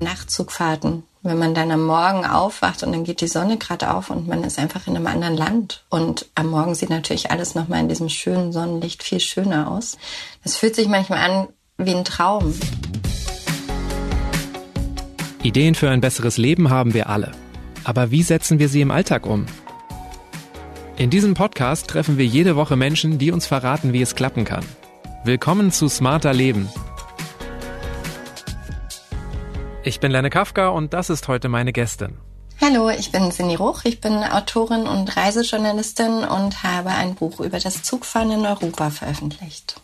Nachtzugfahrten, wenn man dann am Morgen aufwacht und dann geht die Sonne gerade auf und man ist einfach in einem anderen Land. Und am Morgen sieht natürlich alles nochmal in diesem schönen Sonnenlicht viel schöner aus. Das fühlt sich manchmal an wie ein Traum. Ideen für ein besseres Leben haben wir alle. Aber wie setzen wir sie im Alltag um? In diesem Podcast treffen wir jede Woche Menschen, die uns verraten, wie es klappen kann. Willkommen zu Smarter Leben, Ich bin Lenne Kafka und das ist heute meine Gästin. Hallo, ich bin Cindy Ruch. Ich bin Autorin und Reisejournalistin und habe ein Buch über das Zugfahren in Europa veröffentlicht.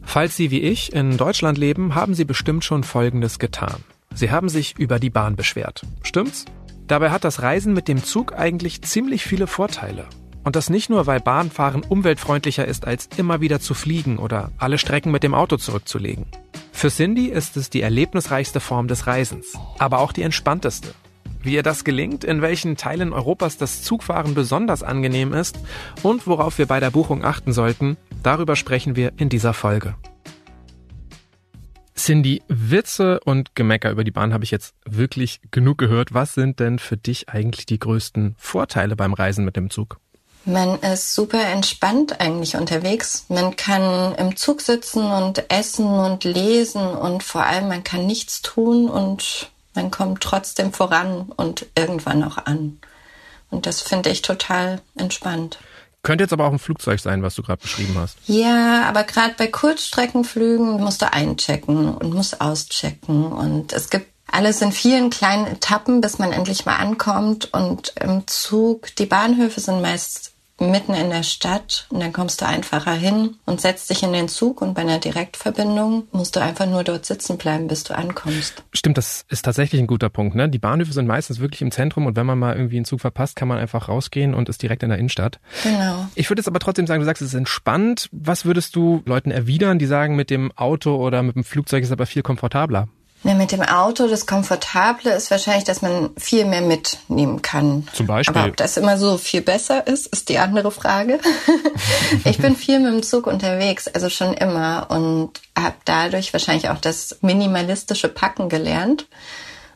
Falls Sie wie ich in Deutschland leben, haben Sie bestimmt schon Folgendes getan. Sie haben sich über die Bahn beschwert. Stimmt's? Dabei hat das Reisen mit dem Zug eigentlich ziemlich viele Vorteile. Und das nicht nur, weil Bahnfahren umweltfreundlicher ist, als immer wieder zu fliegen oder alle Strecken mit dem Auto zurückzulegen. Für Cindy ist es die erlebnisreichste Form des Reisens, aber auch die entspannteste. Wie ihr das gelingt, in welchen Teilen Europas das Zugfahren besonders angenehm ist und worauf wir bei der Buchung achten sollten, darüber sprechen wir in dieser Folge. Cindy, Witze und Gemecker über die Bahn habe ich jetzt wirklich genug gehört. Was sind denn für dich eigentlich die größten Vorteile beim Reisen mit dem Zug? Man ist super entspannt eigentlich unterwegs. Man kann im Zug sitzen und essen und lesen und vor allem man kann nichts tun und man kommt trotzdem voran und irgendwann auch an. Und das finde ich total entspannt. Könnte jetzt aber auch ein Flugzeug sein, was du gerade beschrieben hast. Ja, aber gerade bei Kurzstreckenflügen musst du einchecken und musst auschecken. Und es gibt alles in vielen kleinen Etappen, bis man endlich mal ankommt. Und im Zug, die Bahnhöfe sind meist mitten in der Stadt und dann kommst du einfacher hin und setzt dich in den Zug und bei einer Direktverbindung musst du einfach nur dort sitzen bleiben, bis du ankommst. Stimmt, das ist tatsächlich ein guter Punkt. Ne? Die Bahnhöfe sind meistens wirklich im Zentrum und wenn man mal irgendwie einen Zug verpasst, kann man einfach rausgehen und ist direkt in der Innenstadt. Genau. Ich würde jetzt aber trotzdem sagen, du sagst, es ist entspannt. Was würdest du Leuten erwidern, die sagen, mit dem Auto oder mit dem Flugzeug ist aber viel komfortabler? Ja, mit dem Auto, das Komfortable ist wahrscheinlich, dass man viel mehr mitnehmen kann. Zum Beispiel. Aber ob das immer so viel besser ist, ist die andere Frage. ich bin viel mit dem Zug unterwegs, also schon immer und habe dadurch wahrscheinlich auch das minimalistische Packen gelernt.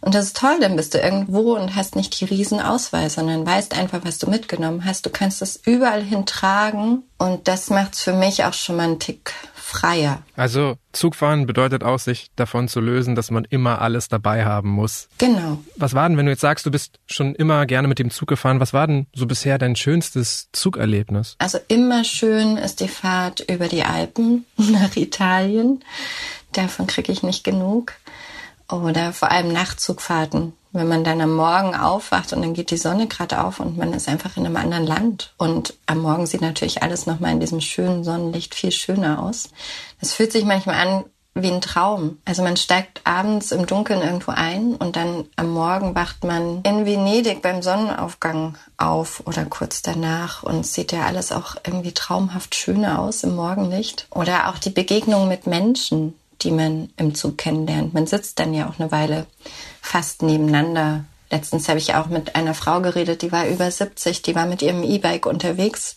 Und das ist toll, dann bist du irgendwo und hast nicht die Riesenauswahl, sondern weißt einfach, was du mitgenommen hast. Du kannst es überall hintragen und das macht es für mich auch schon mal einen Tick freier. Also Zugfahren bedeutet auch, sich davon zu lösen, dass man immer alles dabei haben muss. Genau. Was war denn, wenn du jetzt sagst, du bist schon immer gerne mit dem Zug gefahren, was war denn so bisher dein schönstes Zugerlebnis? Also immer schön ist die Fahrt über die Alpen nach Italien. Davon kriege ich nicht genug. Oder vor allem Nachtzugfahrten wenn man dann am Morgen aufwacht und dann geht die Sonne gerade auf und man ist einfach in einem anderen Land. Und am Morgen sieht natürlich alles nochmal in diesem schönen Sonnenlicht viel schöner aus. Das fühlt sich manchmal an wie ein Traum. Also man steigt abends im Dunkeln irgendwo ein und dann am Morgen wacht man in Venedig beim Sonnenaufgang auf oder kurz danach und sieht ja alles auch irgendwie traumhaft schöner aus im Morgenlicht. Oder auch die Begegnung mit Menschen, die man im Zug kennenlernt. Man sitzt dann ja auch eine Weile fast nebeneinander. Letztens habe ich auch mit einer Frau geredet, die war über 70, die war mit ihrem E-Bike unterwegs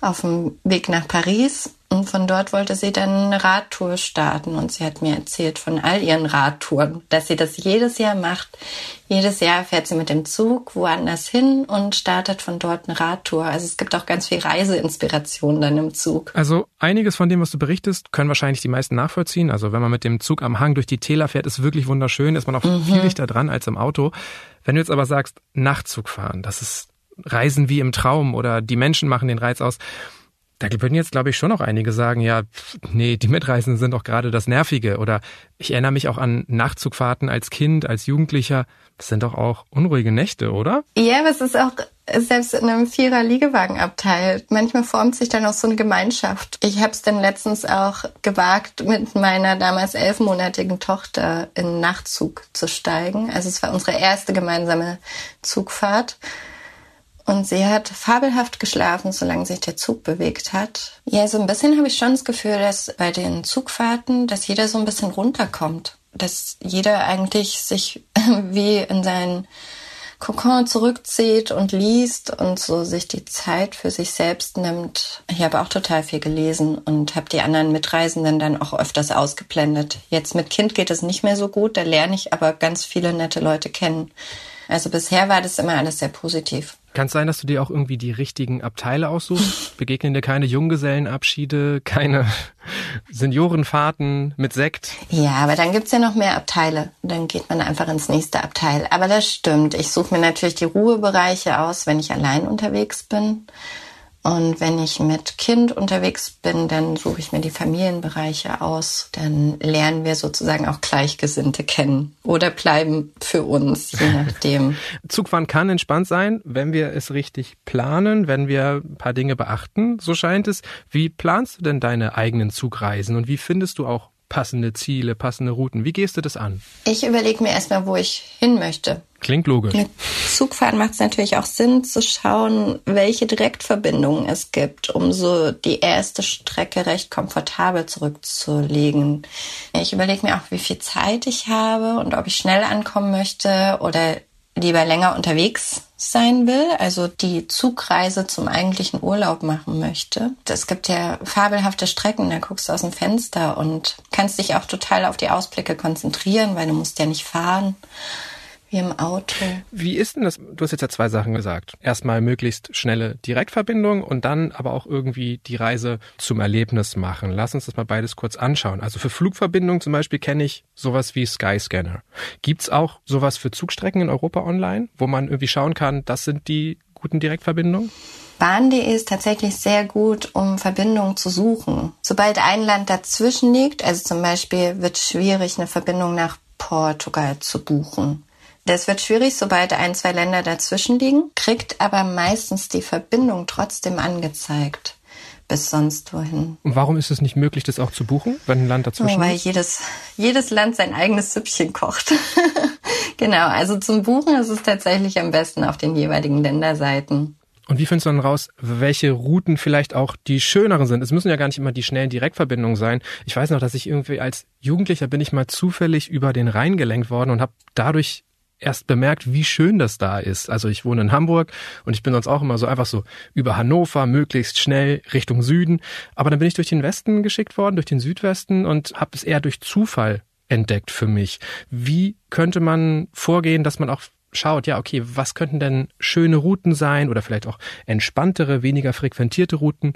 auf dem Weg nach Paris und von dort wollte sie dann eine Radtour starten und sie hat mir erzählt von all ihren Radtouren, dass sie das jedes Jahr macht. Jedes Jahr fährt sie mit dem Zug woanders hin und startet von dort eine Radtour. Also es gibt auch ganz viel Reiseinspiration dann im Zug. Also einiges von dem, was du berichtest, können wahrscheinlich die meisten nachvollziehen. Also wenn man mit dem Zug am Hang durch die Täler fährt, ist wirklich wunderschön, ist man auch mhm. viel dichter dran als im Auto. Wenn du jetzt aber sagst, Nachtzug fahren, das ist Reisen wie im Traum oder die Menschen machen den Reiz aus. Da würden jetzt, glaube ich, schon noch einige sagen, ja, nee, die Mitreisenden sind doch gerade das Nervige. Oder ich erinnere mich auch an Nachtzugfahrten als Kind, als Jugendlicher. Das sind doch auch unruhige Nächte, oder? Ja, aber es ist auch selbst in einem Vierer-Liegewagenabteil. Manchmal formt sich dann auch so eine Gemeinschaft. Ich habe es dann letztens auch gewagt, mit meiner damals elfmonatigen Tochter in Nachtzug zu steigen. Also es war unsere erste gemeinsame Zugfahrt. Und sie hat fabelhaft geschlafen, solange sich der Zug bewegt hat. Ja, so ein bisschen habe ich schon das Gefühl, dass bei den Zugfahrten, dass jeder so ein bisschen runterkommt. Dass jeder eigentlich sich wie in seinen Kokon zurückzieht und liest und so sich die Zeit für sich selbst nimmt. Ich habe auch total viel gelesen und habe die anderen Mitreisenden dann auch öfters ausgeblendet. Jetzt mit Kind geht es nicht mehr so gut, da lerne ich aber ganz viele nette Leute kennen. Also bisher war das immer alles sehr positiv. Kann es sein, dass du dir auch irgendwie die richtigen Abteile aussuchst? Begegnen dir keine Junggesellenabschiede, keine Seniorenfahrten mit Sekt? Ja, aber dann gibt's ja noch mehr Abteile. Dann geht man einfach ins nächste Abteil. Aber das stimmt. Ich suche mir natürlich die Ruhebereiche aus, wenn ich allein unterwegs bin. Und wenn ich mit Kind unterwegs bin, dann suche ich mir die Familienbereiche aus. Dann lernen wir sozusagen auch Gleichgesinnte kennen oder bleiben für uns, je nachdem. Zugfahren kann entspannt sein, wenn wir es richtig planen, wenn wir ein paar Dinge beachten. So scheint es. Wie planst du denn deine eigenen Zugreisen und wie findest du auch passende Ziele, passende Routen? Wie gehst du das an? Ich überlege mir erstmal, wo ich hin möchte. Klingt logisch. Mit Zugfahren macht es natürlich auch Sinn zu schauen, welche Direktverbindungen es gibt, um so die erste Strecke recht komfortabel zurückzulegen. Ich überlege mir auch, wie viel Zeit ich habe und ob ich schnell ankommen möchte oder lieber länger unterwegs sein will, also die Zugreise zum eigentlichen Urlaub machen möchte. Es gibt ja fabelhafte Strecken, da guckst du aus dem Fenster und kannst dich auch total auf die Ausblicke konzentrieren, weil du musst ja nicht fahren wie im Auto. Wie ist denn das? Du hast jetzt ja zwei Sachen gesagt. Erstmal möglichst schnelle Direktverbindung und dann aber auch irgendwie die Reise zum Erlebnis machen. Lass uns das mal beides kurz anschauen. Also für Flugverbindungen zum Beispiel kenne ich sowas wie Skyscanner. Gibt's auch sowas für Zugstrecken in Europa online, wo man irgendwie schauen kann, das sind die guten Direktverbindungen? Bahn.de ist tatsächlich sehr gut, um Verbindungen zu suchen. Sobald ein Land dazwischen liegt, also zum Beispiel wird es schwierig, eine Verbindung nach Portugal zu buchen. Das wird schwierig, sobald ein, zwei Länder dazwischen liegen, kriegt aber meistens die Verbindung trotzdem angezeigt bis sonst wohin. Und warum ist es nicht möglich, das auch zu buchen, wenn ein Land dazwischen oh, weil ist? Weil jedes, jedes Land sein eigenes Süppchen kocht. genau, also zum Buchen ist es tatsächlich am besten auf den jeweiligen Länderseiten. Und wie findest du dann raus, welche Routen vielleicht auch die schöneren sind? Es müssen ja gar nicht immer die schnellen Direktverbindungen sein. Ich weiß noch, dass ich irgendwie als Jugendlicher bin ich mal zufällig über den Rhein gelenkt worden und habe dadurch erst bemerkt, wie schön das da ist. Also ich wohne in Hamburg und ich bin sonst auch immer so einfach so über Hannover, möglichst schnell Richtung Süden. Aber dann bin ich durch den Westen geschickt worden, durch den Südwesten und habe es eher durch Zufall entdeckt für mich. Wie könnte man vorgehen, dass man auch schaut, ja, okay, was könnten denn schöne Routen sein oder vielleicht auch entspanntere, weniger frequentierte Routen?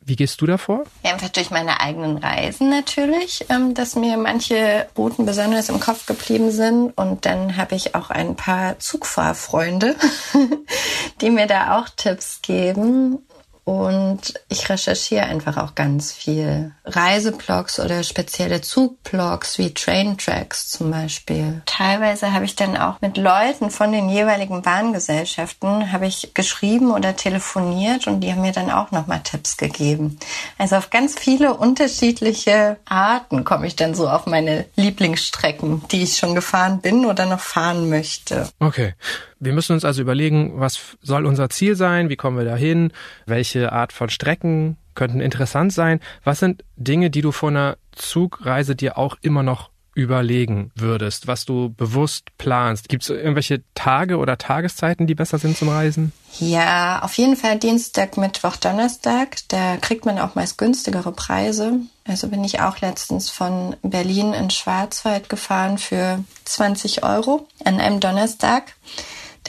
Wie gehst du davor? Ja, einfach durch meine eigenen Reisen natürlich, ähm, dass mir manche Routen besonders im Kopf geblieben sind. Und dann habe ich auch ein paar Zugfahrfreunde, die mir da auch Tipps geben. Und ich recherchiere einfach auch ganz viel. Reiseblogs oder spezielle Zugblogs wie Train Tracks zum Beispiel. Teilweise habe ich dann auch mit Leuten von den jeweiligen Bahngesellschaften habe ich geschrieben oder telefoniert und die haben mir dann auch nochmal Tipps gegeben. Also auf ganz viele unterschiedliche Arten komme ich dann so auf meine Lieblingsstrecken, die ich schon gefahren bin oder noch fahren möchte. Okay. Wir müssen uns also überlegen, was soll unser Ziel sein, wie kommen wir dahin, welche Art von Strecken könnten interessant sein. Was sind Dinge, die du vor einer Zugreise dir auch immer noch überlegen würdest, was du bewusst planst? Gibt es irgendwelche Tage oder Tageszeiten, die besser sind zum Reisen? Ja, auf jeden Fall Dienstag, Mittwoch, Donnerstag. Da kriegt man auch meist günstigere Preise. Also bin ich auch letztens von Berlin in Schwarzwald gefahren für 20 Euro an einem Donnerstag.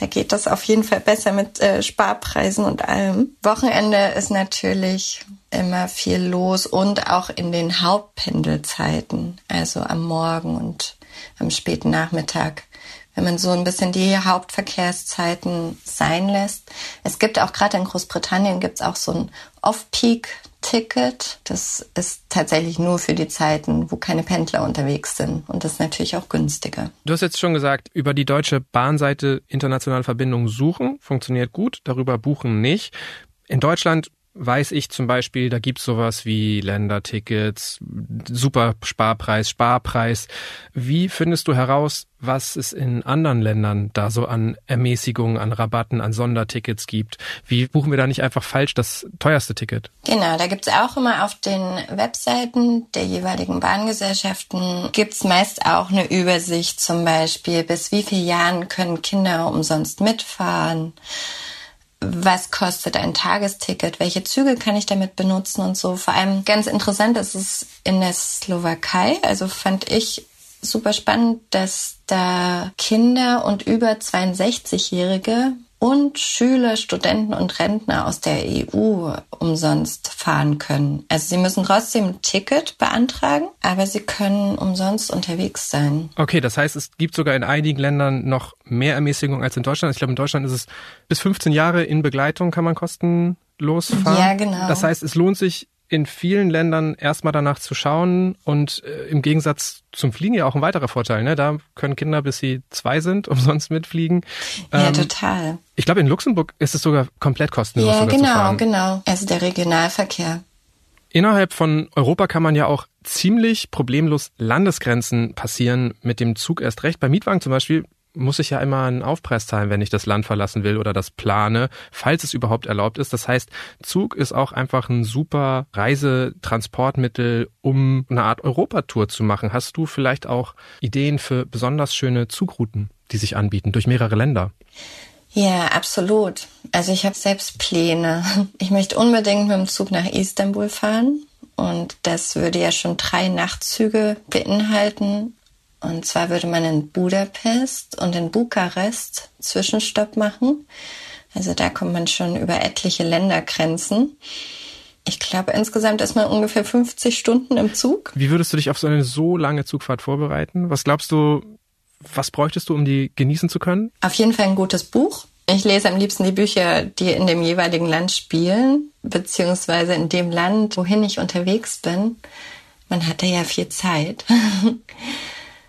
Da geht das auf jeden Fall besser mit äh, Sparpreisen und allem. Wochenende ist natürlich immer viel los und auch in den Hauptpendelzeiten, also am Morgen und am späten Nachmittag wenn man so ein bisschen die Hauptverkehrszeiten sein lässt. Es gibt auch gerade in Großbritannien gibt es auch so ein Off-Peak Ticket. Das ist tatsächlich nur für die Zeiten, wo keine Pendler unterwegs sind. Und das ist natürlich auch günstiger. Du hast jetzt schon gesagt, über die deutsche Bahnseite internationale Verbindungen suchen. Funktioniert gut. Darüber buchen nicht. In Deutschland weiß ich zum Beispiel, da gibt's sowas wie Ländertickets, super Sparpreis, Sparpreis. Wie findest du heraus, was es in anderen Ländern da so an Ermäßigungen, an Rabatten, an Sondertickets gibt? Wie buchen wir da nicht einfach falsch das teuerste Ticket? Genau, da gibt's auch immer auf den Webseiten der jeweiligen Bahngesellschaften gibt's meist auch eine Übersicht zum Beispiel, bis wie viele Jahren können Kinder umsonst mitfahren was kostet ein Tagesticket, welche Züge kann ich damit benutzen und so. Vor allem ganz interessant ist es in der Slowakei, also fand ich super spannend, dass da Kinder und über 62-Jährige und Schüler, Studenten und Rentner aus der EU umsonst fahren können. Also sie müssen trotzdem ein Ticket beantragen, aber sie können umsonst unterwegs sein. Okay, das heißt, es gibt sogar in einigen Ländern noch mehr Ermäßigung als in Deutschland. Ich glaube, in Deutschland ist es bis 15 Jahre in Begleitung kann man kostenlos fahren. Ja, genau. Das heißt, es lohnt sich in vielen Ländern erstmal danach zu schauen und äh, im Gegensatz zum Fliegen ja auch ein weiterer Vorteil. Ne? Da können Kinder, bis sie zwei sind, umsonst mitfliegen. Ja, ähm, total. Ich glaube, in Luxemburg ist es sogar komplett kostenlos. Ja, genau, genau. Also der Regionalverkehr. Innerhalb von Europa kann man ja auch ziemlich problemlos Landesgrenzen passieren mit dem Zug erst recht. Bei Mietwagen zum Beispiel muss ich ja immer einen Aufpreis zahlen, wenn ich das Land verlassen will oder das plane, falls es überhaupt erlaubt ist. Das heißt, Zug ist auch einfach ein super Reisetransportmittel, um eine Art Europatour zu machen. Hast du vielleicht auch Ideen für besonders schöne Zugrouten, die sich anbieten durch mehrere Länder? Ja, absolut. Also ich habe selbst Pläne. Ich möchte unbedingt mit dem Zug nach Istanbul fahren. Und das würde ja schon drei Nachtzüge beinhalten. Und zwar würde man in Budapest und in Bukarest Zwischenstopp machen. Also da kommt man schon über etliche Ländergrenzen. Ich glaube, insgesamt ist man ungefähr 50 Stunden im Zug. Wie würdest du dich auf so eine so lange Zugfahrt vorbereiten? Was glaubst du, was bräuchtest du, um die genießen zu können? Auf jeden Fall ein gutes Buch. Ich lese am liebsten die Bücher, die in dem jeweiligen Land spielen, beziehungsweise in dem Land, wohin ich unterwegs bin. Man hatte ja viel Zeit.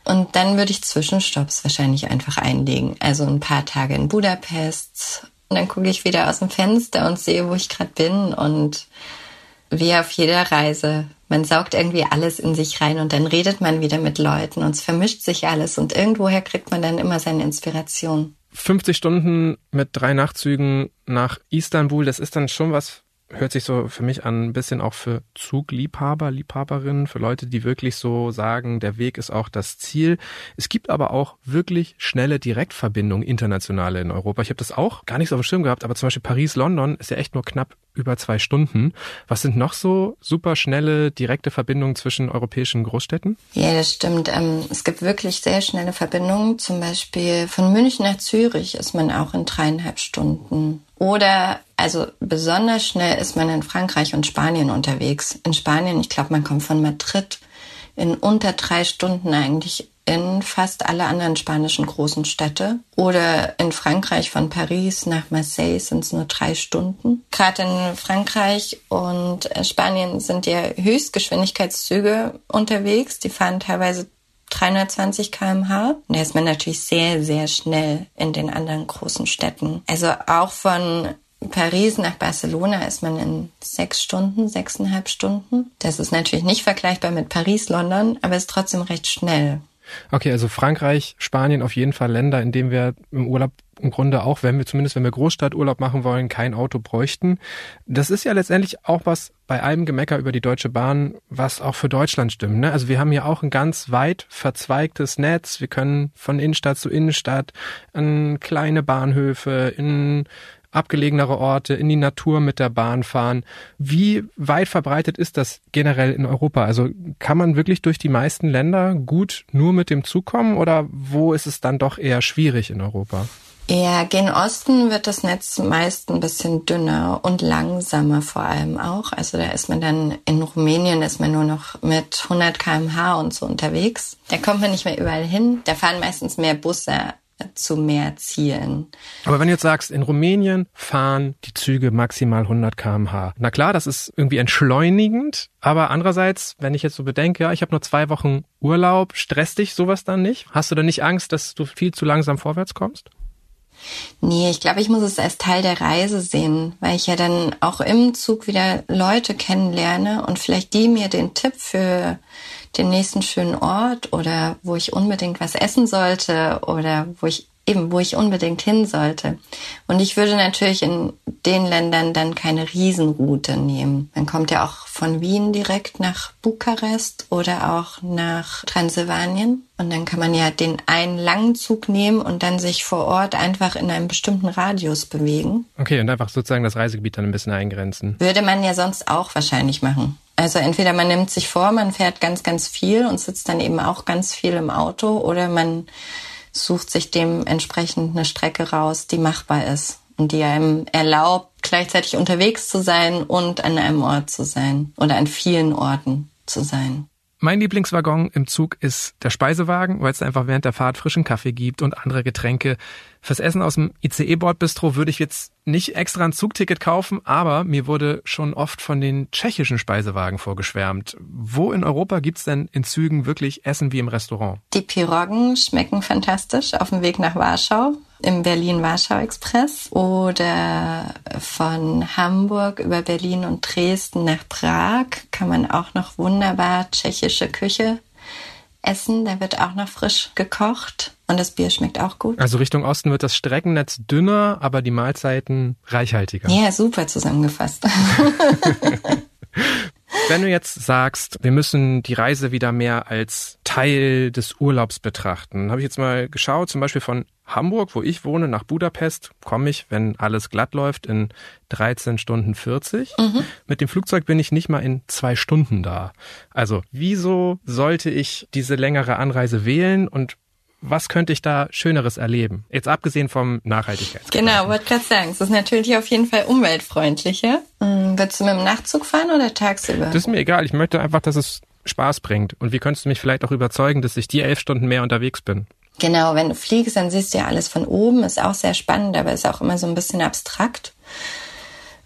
Und dann würde ich Zwischenstopps wahrscheinlich einfach einlegen. Also ein paar Tage in Budapest. Und dann gucke ich wieder aus dem Fenster und sehe, wo ich gerade bin. Und wie auf jeder Reise. Man saugt irgendwie alles in sich rein und dann redet man wieder mit Leuten und es vermischt sich alles. Und irgendwoher kriegt man dann immer seine Inspiration. 50 Stunden mit drei Nachtzügen nach Istanbul, das ist dann schon was hört sich so für mich an ein bisschen auch für Zugliebhaber, Liebhaberinnen, für Leute, die wirklich so sagen, der Weg ist auch das Ziel. Es gibt aber auch wirklich schnelle Direktverbindungen internationale in Europa. Ich habe das auch gar nicht so auf dem Schirm gehabt, aber zum Beispiel Paris-London ist ja echt nur knapp über zwei Stunden. Was sind noch so super schnelle direkte Verbindungen zwischen europäischen Großstädten? Ja, das stimmt. Ähm, es gibt wirklich sehr schnelle Verbindungen. Zum Beispiel von München nach Zürich ist man auch in dreieinhalb Stunden. Oder also besonders schnell ist man in Frankreich und Spanien unterwegs. In Spanien, ich glaube, man kommt von Madrid in unter drei Stunden eigentlich in fast alle anderen spanischen großen Städte. Oder in Frankreich von Paris nach Marseille sind es nur drei Stunden. Gerade in Frankreich und Spanien sind ja Höchstgeschwindigkeitszüge unterwegs. Die fahren teilweise 320 kmh. Und da ist man natürlich sehr, sehr schnell in den anderen großen Städten. Also auch von Paris nach Barcelona ist man in sechs Stunden, sechseinhalb Stunden. Das ist natürlich nicht vergleichbar mit Paris-London, aber ist trotzdem recht schnell. Okay, also Frankreich, Spanien auf jeden Fall Länder, in denen wir im Urlaub im Grunde auch, wenn wir zumindest, wenn wir Großstadturlaub machen wollen, kein Auto bräuchten. Das ist ja letztendlich auch was bei allem Gemecker über die Deutsche Bahn, was auch für Deutschland stimmt. Ne? Also wir haben hier auch ein ganz weit verzweigtes Netz. Wir können von Innenstadt zu Innenstadt an kleine Bahnhöfe, in abgelegenere Orte, in die Natur mit der Bahn fahren. Wie weit verbreitet ist das generell in Europa? Also kann man wirklich durch die meisten Länder gut nur mit dem Zug kommen oder wo ist es dann doch eher schwierig in Europa? Ja, gen Osten wird das Netz meist ein bisschen dünner und langsamer vor allem auch. Also da ist man dann in Rumänien ist man nur noch mit 100 kmh und so unterwegs. Da kommt man nicht mehr überall hin. Da fahren meistens mehr Busse zu mehr Zielen. Aber wenn du jetzt sagst, in Rumänien fahren die Züge maximal 100 kmh. Na klar, das ist irgendwie entschleunigend, aber andererseits, wenn ich jetzt so bedenke, ja, ich habe nur zwei Wochen Urlaub, stresst dich sowas dann nicht? Hast du dann nicht Angst, dass du viel zu langsam vorwärts kommst? Nee, ich glaube, ich muss es als Teil der Reise sehen, weil ich ja dann auch im Zug wieder Leute kennenlerne und vielleicht die mir den Tipp für den nächsten schönen Ort oder wo ich unbedingt was essen sollte oder wo ich eben, wo ich unbedingt hin sollte. Und ich würde natürlich in den Ländern dann keine Riesenroute nehmen. Man kommt ja auch von Wien direkt nach Bukarest oder auch nach Transsilvanien. Und dann kann man ja den einen langen Zug nehmen und dann sich vor Ort einfach in einem bestimmten Radius bewegen. Okay, und einfach sozusagen das Reisegebiet dann ein bisschen eingrenzen. Würde man ja sonst auch wahrscheinlich machen. Also entweder man nimmt sich vor, man fährt ganz, ganz viel und sitzt dann eben auch ganz viel im Auto oder man sucht sich dementsprechend eine Strecke raus, die machbar ist und die einem erlaubt, gleichzeitig unterwegs zu sein und an einem Ort zu sein oder an vielen Orten zu sein. Mein Lieblingswaggon im Zug ist der Speisewagen, weil es einfach während der Fahrt frischen Kaffee gibt und andere Getränke. Fürs Essen aus dem ICE-Bordbistro würde ich jetzt nicht extra ein Zugticket kaufen, aber mir wurde schon oft von den tschechischen Speisewagen vorgeschwärmt. Wo in Europa gibt's denn in Zügen wirklich Essen wie im Restaurant? Die Piroggen schmecken fantastisch auf dem Weg nach Warschau im Berlin-Warschau-Express oder von Hamburg über Berlin und Dresden nach Prag kann man auch noch wunderbar tschechische Küche essen. Da wird auch noch frisch gekocht und das Bier schmeckt auch gut. Also Richtung Osten wird das Streckennetz dünner, aber die Mahlzeiten reichhaltiger. Ja, super zusammengefasst. Wenn du jetzt sagst, wir müssen die Reise wieder mehr als Teil des Urlaubs betrachten, habe ich jetzt mal geschaut, zum Beispiel von Hamburg, wo ich wohne, nach Budapest komme ich, wenn alles glatt läuft, in 13 Stunden 40. Mhm. Mit dem Flugzeug bin ich nicht mal in zwei Stunden da. Also, wieso sollte ich diese längere Anreise wählen und was könnte ich da Schöneres erleben? Jetzt abgesehen vom Nachhaltigkeitsgedanken. Genau, wollte gerade sagen, es ist natürlich auf jeden Fall umweltfreundlicher. Mhm. Würdest du mit dem Nachtzug fahren oder tagsüber? Das ist mir egal. Ich möchte einfach, dass es Spaß bringt. Und wie könntest du mich vielleicht auch überzeugen, dass ich die elf Stunden mehr unterwegs bin? Genau, wenn du fliegst, dann siehst du ja alles von oben. Ist auch sehr spannend, aber ist auch immer so ein bisschen abstrakt.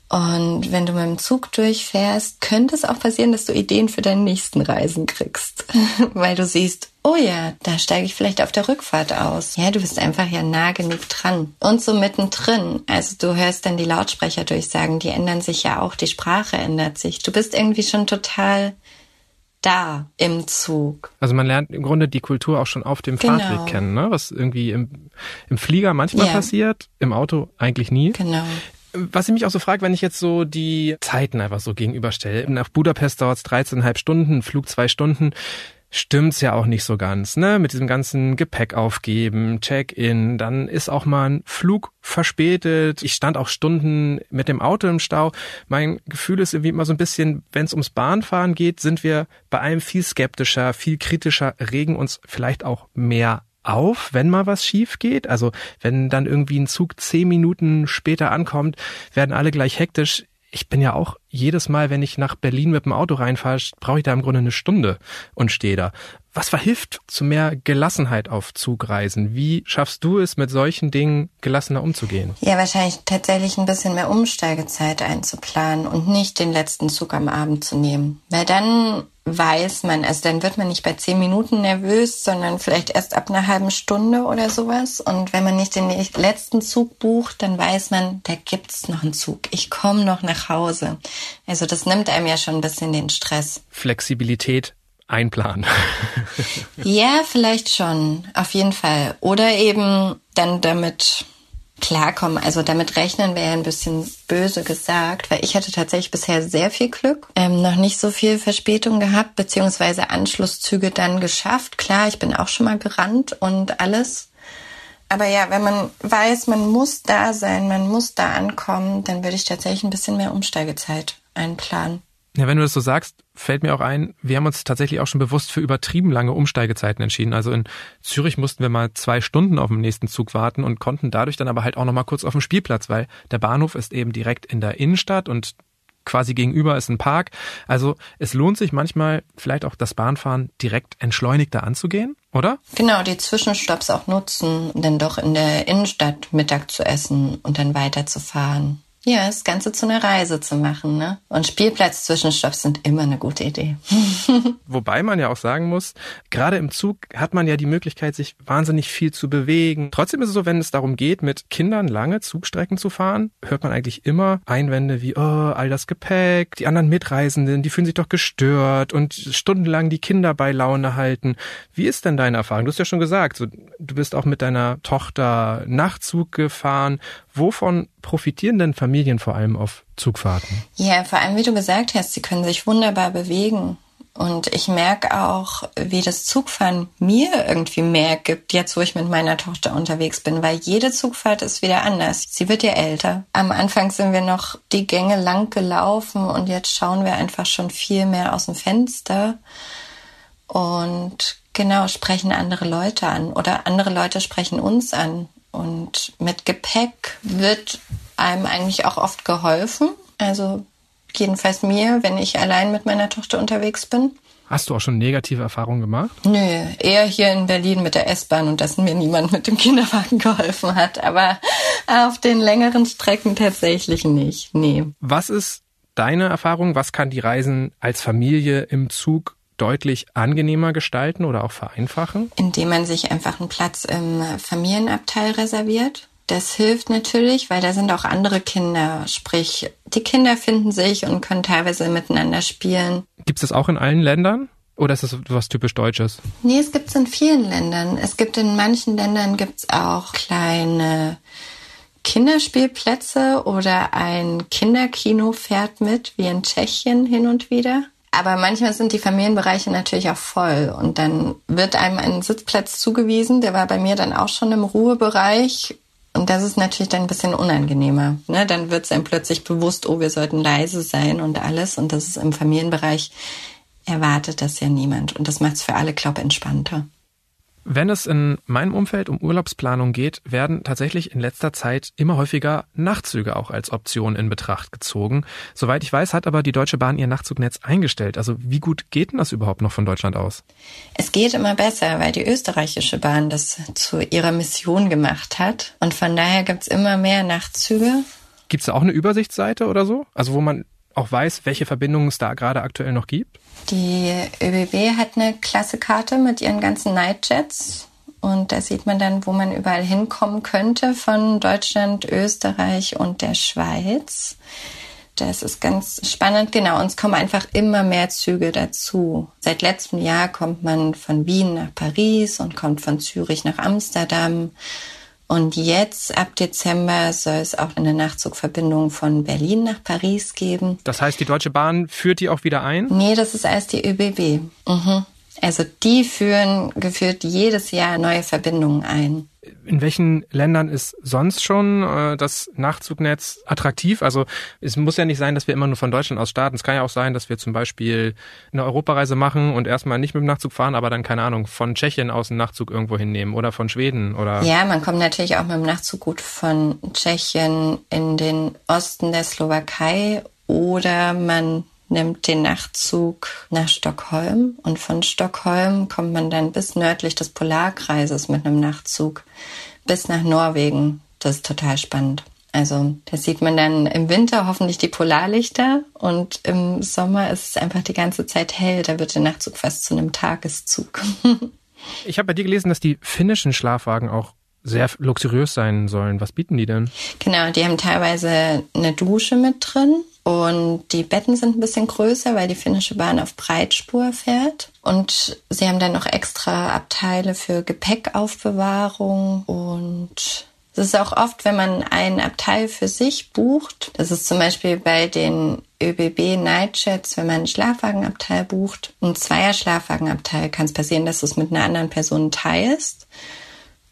Und wenn du mit dem Zug durchfährst, könnte es auch passieren, dass du Ideen für deine nächsten Reisen kriegst. Weil du siehst, oh ja, da steige ich vielleicht auf der Rückfahrt aus. Ja, du bist einfach ja nah genug dran. Und so mittendrin. Also du hörst dann die Lautsprecher durchsagen, die ändern sich ja auch, die Sprache ändert sich. Du bist irgendwie schon total da im Zug. Also man lernt im Grunde die Kultur auch schon auf dem genau. Fahrtweg kennen, ne? was irgendwie im, im Flieger manchmal ja. passiert, im Auto eigentlich nie. Genau. Was ich mich auch so frage, wenn ich jetzt so die Zeiten einfach so gegenüberstelle. Nach Budapest dauert es 13,5 Stunden, Flug zwei Stunden stimmt's ja auch nicht so ganz, ne? Mit diesem ganzen Gepäck aufgeben, Check-in, dann ist auch mal ein Flug verspätet. Ich stand auch Stunden mit dem Auto im Stau. Mein Gefühl ist irgendwie immer so ein bisschen, wenn es ums Bahnfahren geht, sind wir bei allem viel skeptischer, viel kritischer, regen uns vielleicht auch mehr auf, wenn mal was schief geht. Also wenn dann irgendwie ein Zug zehn Minuten später ankommt, werden alle gleich hektisch ich bin ja auch jedes Mal, wenn ich nach Berlin mit dem Auto reinfahre, brauche ich da im Grunde eine Stunde und stehe da. Was verhilft zu mehr Gelassenheit auf Zugreisen? Wie schaffst du es, mit solchen Dingen gelassener umzugehen? Ja, wahrscheinlich tatsächlich ein bisschen mehr Umsteigezeit einzuplanen und nicht den letzten Zug am Abend zu nehmen. Weil dann weiß man, also dann wird man nicht bei zehn Minuten nervös, sondern vielleicht erst ab einer halben Stunde oder sowas. Und wenn man nicht den letzten Zug bucht, dann weiß man, da gibt's noch einen Zug. Ich komme noch nach Hause. Also das nimmt einem ja schon ein bisschen den Stress. Flexibilität einplanen. ja, vielleicht schon, auf jeden Fall. Oder eben dann damit klarkommen. Also damit rechnen wäre ein bisschen böse gesagt, weil ich hatte tatsächlich bisher sehr viel Glück, ähm, noch nicht so viel Verspätung gehabt, beziehungsweise Anschlusszüge dann geschafft. Klar, ich bin auch schon mal gerannt und alles. Aber ja, wenn man weiß, man muss da sein, man muss da ankommen, dann würde ich tatsächlich ein bisschen mehr Umsteigezeit einplanen. Ja, wenn du das so sagst, fällt mir auch ein, wir haben uns tatsächlich auch schon bewusst für übertrieben lange Umsteigezeiten entschieden. Also in Zürich mussten wir mal zwei Stunden auf dem nächsten Zug warten und konnten dadurch dann aber halt auch noch mal kurz auf dem Spielplatz, weil der Bahnhof ist eben direkt in der Innenstadt und quasi gegenüber ist ein Park. Also es lohnt sich manchmal vielleicht auch das Bahnfahren direkt entschleunigter anzugehen, oder? Genau, die Zwischenstopps auch nutzen, dann doch in der Innenstadt Mittag zu essen und dann weiterzufahren. Ja, das Ganze zu einer Reise zu machen, ne? Und Spielplatz-Zwischenstopps sind immer eine gute Idee. Wobei man ja auch sagen muss, gerade im Zug hat man ja die Möglichkeit, sich wahnsinnig viel zu bewegen. Trotzdem ist es so, wenn es darum geht, mit Kindern lange Zugstrecken zu fahren, hört man eigentlich immer Einwände wie, oh, all das Gepäck, die anderen Mitreisenden, die fühlen sich doch gestört und stundenlang die Kinder bei Laune halten. Wie ist denn deine Erfahrung? Du hast ja schon gesagt, so, du bist auch mit deiner Tochter Nachtzug gefahren. Wovon profitieren denn Familien vor allem auf Zugfahrten? Ja, vor allem, wie du gesagt hast, sie können sich wunderbar bewegen. Und ich merke auch, wie das Zugfahren mir irgendwie mehr gibt, jetzt wo ich mit meiner Tochter unterwegs bin, weil jede Zugfahrt ist wieder anders. Sie wird ja älter. Am Anfang sind wir noch die Gänge lang gelaufen und jetzt schauen wir einfach schon viel mehr aus dem Fenster und genau sprechen andere Leute an oder andere Leute sprechen uns an. Und mit Gepäck wird einem eigentlich auch oft geholfen. Also jedenfalls mir, wenn ich allein mit meiner Tochter unterwegs bin. Hast du auch schon negative Erfahrungen gemacht? Nö, eher hier in Berlin mit der S-Bahn und dass mir niemand mit dem Kinderwagen geholfen hat. Aber auf den längeren Strecken tatsächlich nicht. Nee. Was ist deine Erfahrung? Was kann die Reisen als Familie im Zug deutlich angenehmer gestalten oder auch vereinfachen? Indem man sich einfach einen Platz im Familienabteil reserviert. Das hilft natürlich, weil da sind auch andere Kinder. Sprich, die Kinder finden sich und können teilweise miteinander spielen. Gibt es das auch in allen Ländern? Oder ist das was typisch Deutsches? Nee, es gibt es in vielen Ländern. Es gibt in manchen Ländern gibt's auch kleine Kinderspielplätze oder ein Kinderkino fährt mit, wie in Tschechien hin und wieder. Aber manchmal sind die Familienbereiche natürlich auch voll und dann wird einem ein Sitzplatz zugewiesen. Der war bei mir dann auch schon im Ruhebereich. Und das ist natürlich dann ein bisschen unangenehmer. Ne? Dann wird es einem plötzlich bewusst, oh, wir sollten leise sein und alles. Und das ist im Familienbereich erwartet das ja niemand. Und das macht es für alle, glaube entspannter. Wenn es in meinem Umfeld um Urlaubsplanung geht, werden tatsächlich in letzter Zeit immer häufiger Nachtzüge auch als Option in Betracht gezogen. Soweit ich weiß, hat aber die Deutsche Bahn ihr Nachtzugnetz eingestellt. Also wie gut geht denn das überhaupt noch von Deutschland aus? Es geht immer besser, weil die österreichische Bahn das zu ihrer Mission gemacht hat. Und von daher gibt's immer mehr Nachtzüge. Gibt's da auch eine Übersichtsseite oder so? Also wo man auch weiß, welche Verbindungen es da gerade aktuell noch gibt? Die ÖBB hat eine Klassekarte mit ihren ganzen Nightjets. Und da sieht man dann, wo man überall hinkommen könnte von Deutschland, Österreich und der Schweiz. Das ist ganz spannend. Genau, uns kommen einfach immer mehr Züge dazu. Seit letztem Jahr kommt man von Wien nach Paris und kommt von Zürich nach Amsterdam und jetzt ab Dezember soll es auch eine Nachtzugverbindung von Berlin nach Paris geben. Das heißt, die Deutsche Bahn führt die auch wieder ein? Nee, das ist erst die ÖBB. Mhm. Also die führen geführt jedes Jahr neue Verbindungen ein. In welchen Ländern ist sonst schon äh, das Nachzugnetz attraktiv? Also es muss ja nicht sein, dass wir immer nur von Deutschland aus starten. Es kann ja auch sein, dass wir zum Beispiel eine Europareise machen und erstmal nicht mit dem Nachtzug fahren, aber dann, keine Ahnung, von Tschechien aus einen Nachtzug irgendwo hinnehmen oder von Schweden oder. Ja, man kommt natürlich auch mit dem Nachtzug gut von Tschechien in den Osten der Slowakei oder man nimmt den Nachtzug nach Stockholm und von Stockholm kommt man dann bis nördlich des Polarkreises mit einem Nachtzug bis nach Norwegen. Das ist total spannend. Also da sieht man dann im Winter hoffentlich die Polarlichter und im Sommer ist es einfach die ganze Zeit hell. Da wird der Nachtzug fast zu einem Tageszug. ich habe bei dir gelesen, dass die finnischen Schlafwagen auch sehr luxuriös sein sollen. Was bieten die denn? Genau, die haben teilweise eine Dusche mit drin und die Betten sind ein bisschen größer, weil die finnische Bahn auf Breitspur fährt. Und sie haben dann noch extra Abteile für Gepäckaufbewahrung und es ist auch oft, wenn man ein Abteil für sich bucht, das ist zum Beispiel bei den ÖBB Nightjets, wenn man ein Schlafwagenabteil bucht, ein Zweier-Schlafwagenabteil, kann es passieren, dass du es mit einer anderen Person teilst.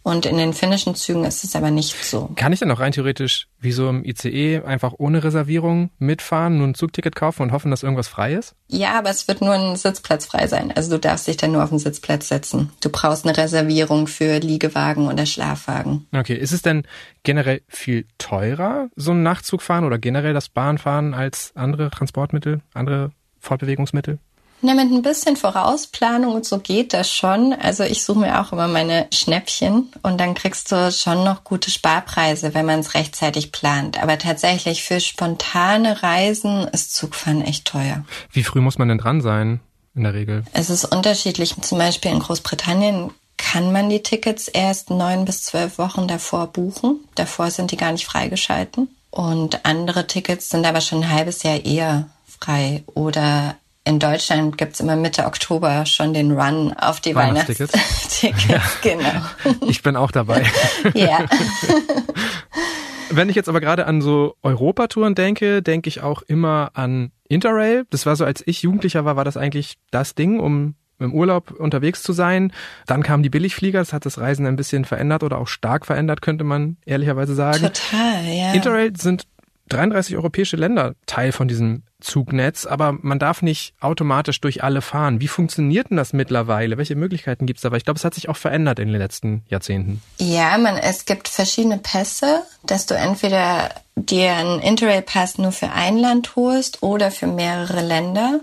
Und in den finnischen Zügen ist es aber nicht so. Kann ich dann auch rein theoretisch wie so im ICE einfach ohne Reservierung mitfahren, nur ein Zugticket kaufen und hoffen, dass irgendwas frei ist? Ja, aber es wird nur ein Sitzplatz frei sein. Also du darfst dich dann nur auf den Sitzplatz setzen. Du brauchst eine Reservierung für Liegewagen oder Schlafwagen. Okay, ist es denn generell viel teurer, so ein Nachtzug fahren oder generell das Bahnfahren als andere Transportmittel, andere Fortbewegungsmittel? Na, mit ein bisschen Vorausplanung und so geht das schon. Also ich suche mir auch immer meine Schnäppchen und dann kriegst du schon noch gute Sparpreise, wenn man es rechtzeitig plant. Aber tatsächlich für spontane Reisen ist Zugfahren echt teuer. Wie früh muss man denn dran sein in der Regel? Es ist unterschiedlich. Zum Beispiel in Großbritannien kann man die Tickets erst neun bis zwölf Wochen davor buchen. Davor sind die gar nicht freigeschalten. Und andere Tickets sind aber schon ein halbes Jahr eher frei oder in Deutschland gibt's immer Mitte Oktober schon den Run auf die Weihnachtstickets. Weihnachtstickets, ja. genau. Ich bin auch dabei. ja. Wenn ich jetzt aber gerade an so Europatouren denke, denke ich auch immer an Interrail. Das war so, als ich Jugendlicher war, war das eigentlich das Ding, um im Urlaub unterwegs zu sein. Dann kamen die Billigflieger, das hat das Reisen ein bisschen verändert oder auch stark verändert, könnte man ehrlicherweise sagen. Total, ja. Interrail sind 33 europäische Länder Teil von diesem Zugnetz, aber man darf nicht automatisch durch alle fahren. Wie funktioniert denn das mittlerweile? Welche Möglichkeiten gibt es da? Weil ich glaube, es hat sich auch verändert in den letzten Jahrzehnten. Ja, man, es gibt verschiedene Pässe, dass du entweder dir einen Interrail-Pass nur für ein Land holst oder für mehrere Länder.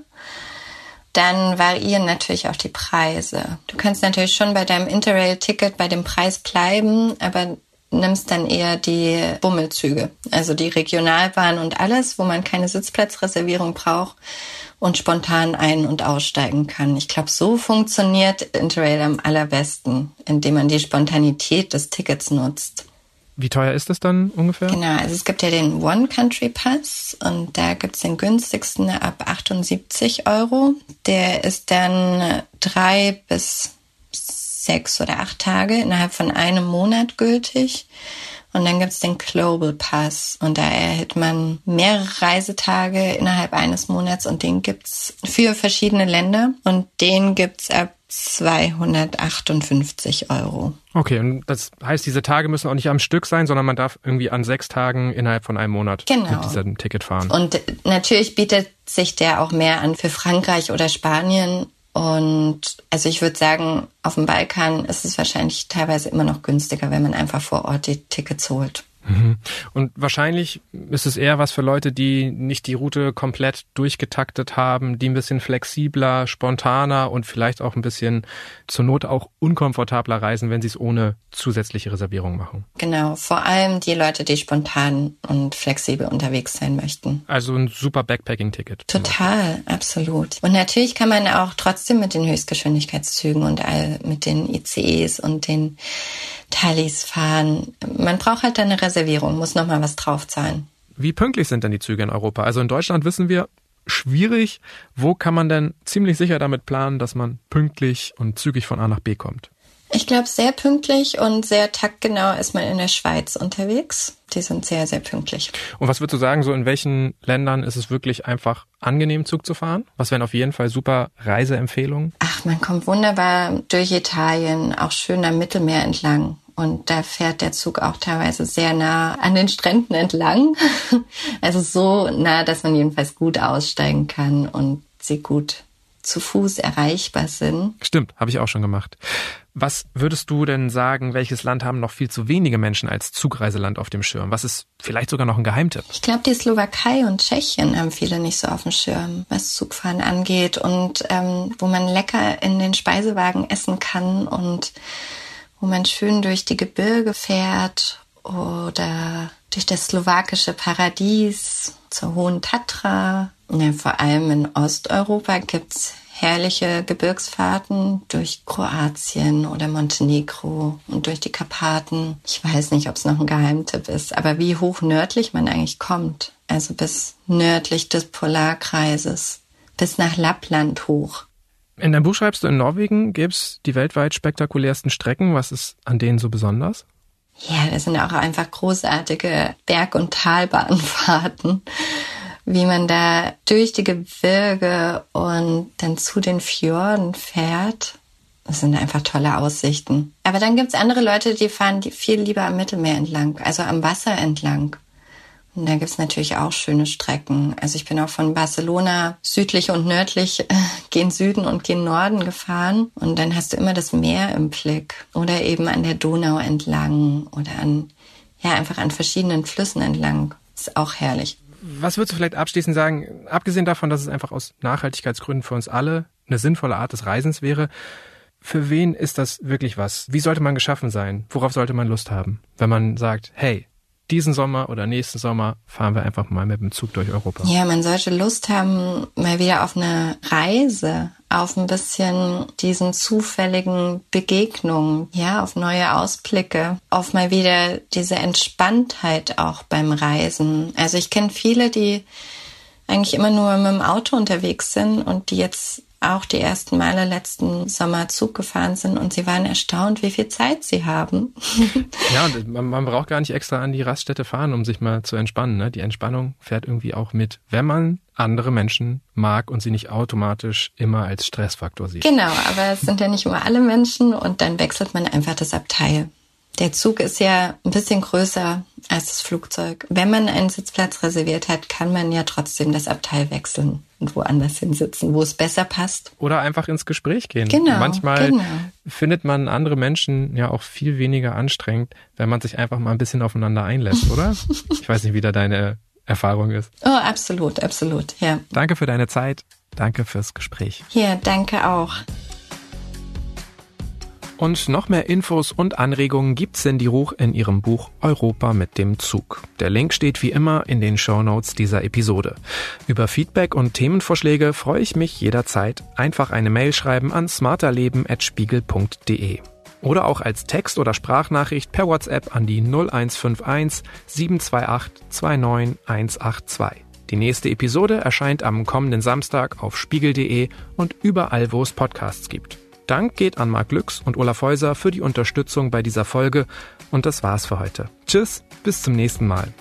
Dann variieren natürlich auch die Preise. Du kannst natürlich schon bei deinem Interrail-Ticket bei dem Preis bleiben, aber nimmst dann eher die Bummelzüge, also die Regionalbahn und alles, wo man keine Sitzplatzreservierung braucht und spontan ein- und aussteigen kann. Ich glaube, so funktioniert Interrail am allerbesten, indem man die Spontanität des Tickets nutzt. Wie teuer ist das dann ungefähr? Genau, also es gibt ja den One Country Pass und da gibt's den günstigsten ab 78 Euro. Der ist dann drei bis sechs oder acht Tage innerhalb von einem Monat gültig. Und dann gibt's den Global Pass und da erhält man mehrere Reisetage innerhalb eines Monats und den gibt's für verschiedene Länder und den gibt's ab 258 Euro. Okay, und das heißt, diese Tage müssen auch nicht am Stück sein, sondern man darf irgendwie an sechs Tagen innerhalb von einem Monat genau. mit diesem Ticket fahren. Und natürlich bietet sich der auch mehr an für Frankreich oder Spanien und also ich würde sagen, auf dem Balkan ist es wahrscheinlich teilweise immer noch günstiger, wenn man einfach vor Ort die Tickets holt. Mhm. Und wahrscheinlich ist es eher was für Leute, die nicht die Route komplett durchgetaktet haben, die ein bisschen flexibler, spontaner und vielleicht auch ein bisschen zur Not auch unkomfortabler reisen, wenn sie es ohne zusätzliche Reservierung machen. Genau, vor allem die Leute, die spontan und flexibel unterwegs sein möchten. Also ein super Backpacking-Ticket. Total, absolut. Und natürlich kann man auch trotzdem mit den Höchstgeschwindigkeitszügen und all mit den ICEs und den Thalys fahren. Man braucht halt eine Reservierung, muss nochmal was draufzahlen. Wie pünktlich sind denn die Züge in Europa? Also in Deutschland wissen wir, schwierig. Wo kann man denn ziemlich sicher damit planen, dass man pünktlich und zügig von A nach B kommt? Ich glaube, sehr pünktlich und sehr taktgenau ist man in der Schweiz unterwegs. Die sind sehr, sehr pünktlich. Und was würdest du sagen, so in welchen Ländern ist es wirklich einfach angenehm, Zug zu fahren? Was wären auf jeden Fall super Reiseempfehlungen? Ach, man kommt wunderbar durch Italien, auch schön am Mittelmeer entlang. Und da fährt der Zug auch teilweise sehr nah an den Stränden entlang. Also so nah, dass man jedenfalls gut aussteigen kann und sie gut zu Fuß erreichbar sind. Stimmt, habe ich auch schon gemacht. Was würdest du denn sagen, welches Land haben noch viel zu wenige Menschen als Zugreiseland auf dem Schirm? Was ist vielleicht sogar noch ein Geheimtipp? Ich glaube, die Slowakei und Tschechien haben viele nicht so auf dem Schirm, was Zugfahren angeht und ähm, wo man lecker in den Speisewagen essen kann und wo man schön durch die Gebirge fährt oder durch das slowakische Paradies zur Hohen Tatra. Ja, vor allem in Osteuropa gibt's herrliche Gebirgsfahrten durch Kroatien oder Montenegro und durch die Karpaten. Ich weiß nicht, ob es noch ein Geheimtipp ist, aber wie hoch nördlich man eigentlich kommt. Also bis nördlich des Polarkreises, bis nach Lappland hoch. In deinem Buch schreibst du, in Norwegen gäbe es die weltweit spektakulärsten Strecken. Was ist an denen so besonders? Ja, das sind auch einfach großartige Berg- und Talbahnfahrten wie man da durch die Gebirge und dann zu den Fjorden fährt. Das sind einfach tolle Aussichten. Aber dann gibt's andere Leute, die fahren viel lieber am Mittelmeer entlang, also am Wasser entlang. Und da gibt's natürlich auch schöne Strecken. Also ich bin auch von Barcelona südlich und nördlich, äh, gen Süden und gen Norden gefahren. Und dann hast du immer das Meer im Blick. Oder eben an der Donau entlang oder an, ja, einfach an verschiedenen Flüssen entlang. Ist auch herrlich. Was würdest du vielleicht abschließend sagen, abgesehen davon, dass es einfach aus Nachhaltigkeitsgründen für uns alle eine sinnvolle Art des Reisens wäre, für wen ist das wirklich was? Wie sollte man geschaffen sein? Worauf sollte man Lust haben? Wenn man sagt, hey, diesen Sommer oder nächsten Sommer fahren wir einfach mal mit dem Zug durch Europa. Ja, man sollte Lust haben, mal wieder auf eine Reise, auf ein bisschen diesen zufälligen Begegnungen, ja, auf neue Ausblicke, auf mal wieder diese Entspanntheit auch beim Reisen. Also ich kenne viele, die eigentlich immer nur mit dem Auto unterwegs sind und die jetzt auch die ersten Male letzten Sommer Zug gefahren sind und sie waren erstaunt, wie viel Zeit sie haben. ja, und man, man, braucht gar nicht extra an die Raststätte fahren, um sich mal zu entspannen. Ne? Die Entspannung fährt irgendwie auch mit, wenn man andere Menschen mag und sie nicht automatisch immer als Stressfaktor sieht. Genau, aber es sind ja nicht immer alle Menschen und dann wechselt man einfach das Abteil. Der Zug ist ja ein bisschen größer als das Flugzeug. Wenn man einen Sitzplatz reserviert hat, kann man ja trotzdem das Abteil wechseln und woanders hinsitzen, wo es besser passt. Oder einfach ins Gespräch gehen. Genau. Manchmal genau. findet man andere Menschen ja auch viel weniger anstrengend, wenn man sich einfach mal ein bisschen aufeinander einlässt, oder? ich weiß nicht, wie da deine Erfahrung ist. Oh, absolut, absolut, ja. Danke für deine Zeit. Danke fürs Gespräch. Ja, danke auch. Und noch mehr Infos und Anregungen gibt Cindy Ruch in ihrem Buch Europa mit dem Zug. Der Link steht wie immer in den Show Notes dieser Episode. Über Feedback und Themenvorschläge freue ich mich jederzeit. Einfach eine Mail schreiben an smarterleben.spiegel.de. Oder auch als Text- oder Sprachnachricht per WhatsApp an die 0151 728 29182. Die nächste Episode erscheint am kommenden Samstag auf spiegel.de und überall, wo es Podcasts gibt. Dank geht an Marc Lüx und Olaf Häuser für die Unterstützung bei dieser Folge und das war's für heute. Tschüss, bis zum nächsten Mal.